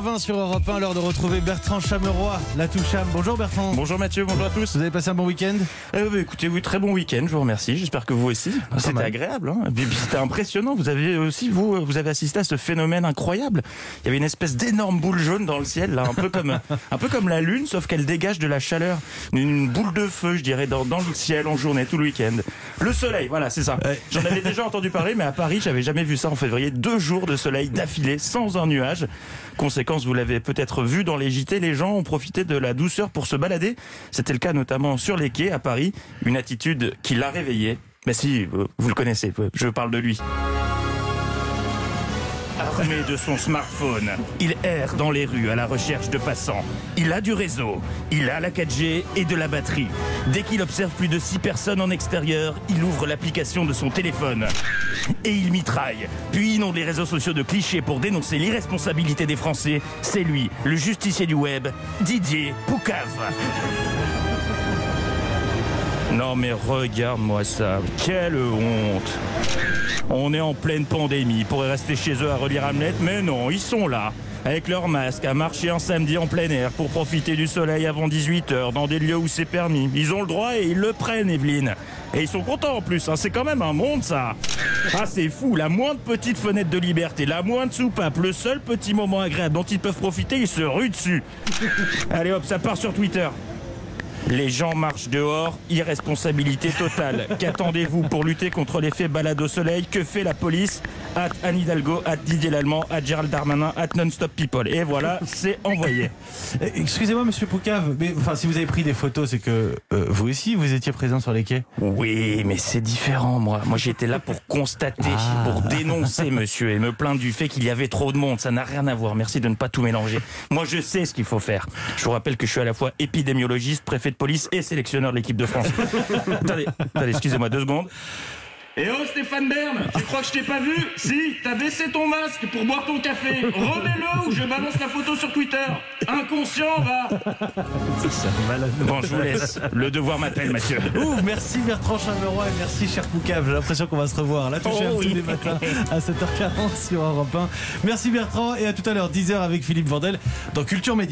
20 sur Europe 1, l'heure de retrouver Bertrand Chameroy, la Toucham. Bonjour Bertrand. Bonjour Mathieu, bonjour à tous. Vous avez passé un bon week-end? Euh, bah, Écoutez, oui, très bon week-end, je vous remercie. J'espère que vous aussi. C'était mal. agréable, hein. C'était impressionnant. Vous avez aussi, vous, vous avez assisté à ce phénomène incroyable. Il y avait une espèce d'énorme boule jaune dans le ciel, là, un peu comme, un peu comme la lune, sauf qu'elle dégage de la chaleur. Une boule de feu, je dirais, dans, dans le ciel en journée, tout le week-end. Le soleil, voilà, c'est ça. Ouais. J'en avais déjà entendu parler, mais à Paris, j'avais jamais vu ça en février. Deux jours de soleil d'affilée, sans un nuage. Conséquence, vous l'avez peut-être vu dans les JT, les gens ont profité de la douceur pour se balader. C'était le cas notamment sur les quais à Paris. Une attitude qui l'a réveillé. Mais si, vous vous le connaissez, je parle de lui. Armé de son smartphone, il erre dans les rues à la recherche de passants. Il a du réseau, il a la 4G et de la batterie. Dès qu'il observe plus de 6 personnes en extérieur, il ouvre l'application de son téléphone et il mitraille. Puis inonde les réseaux sociaux de clichés pour dénoncer l'irresponsabilité des Français. C'est lui, le justicier du web, Didier Poucave. Non mais regarde-moi ça, quelle honte On est en pleine pandémie, ils pourraient rester chez eux à relire Hamlet, mais non, ils sont là, avec leur masque, à marcher un samedi en plein air pour profiter du soleil avant 18h dans des lieux où c'est permis. Ils ont le droit et ils le prennent, Evelyne. Et ils sont contents en plus, hein. c'est quand même un monde ça Ah c'est fou, la moindre petite fenêtre de liberté, la moindre soupape, le seul petit moment agréable dont ils peuvent profiter, ils se ruent dessus. Allez hop, ça part sur Twitter. Les gens marchent dehors, irresponsabilité totale. Qu'attendez-vous pour lutter contre l'effet balade au soleil? Que fait la police? At Anne Hidalgo, at Didier Lallemand, at Gérald Darmanin, at Non-Stop People. Et voilà, c'est envoyé. Eh, Excusez-moi Monsieur Poucave, mais enfin si vous avez pris des photos, c'est que euh, vous aussi vous étiez présent sur les quais. Oui, mais c'est différent, moi. Moi, j'étais là pour constater, pour dénoncer, monsieur, et me plaindre du fait qu'il y avait trop de monde. Ça n'a rien à voir. Merci de ne pas tout mélanger. Moi, je sais ce qu'il faut faire. Je vous rappelle que je suis à la fois épidémiologiste, préfet de police et sélectionneur de l'équipe de France. attendez, attendez, excusez-moi deux secondes. Eh oh Stéphane Bern, tu crois que je t'ai pas vu Si, t'as baissé ton masque pour boire ton café. Remets-le ou je balance la photo sur Twitter. Inconscient, va Bon, je vous laisse. Le devoir m'appelle, Mathieu. Ouh, merci Bertrand Chameroy et merci cher Poucave. J'ai l'impression qu'on va se revoir. La Toucham Oh oui. tous les matins à 7h40 sur Europe 1. Merci Bertrand et à tout à l'heure 10h avec Philippe Vandel dans Culture Média.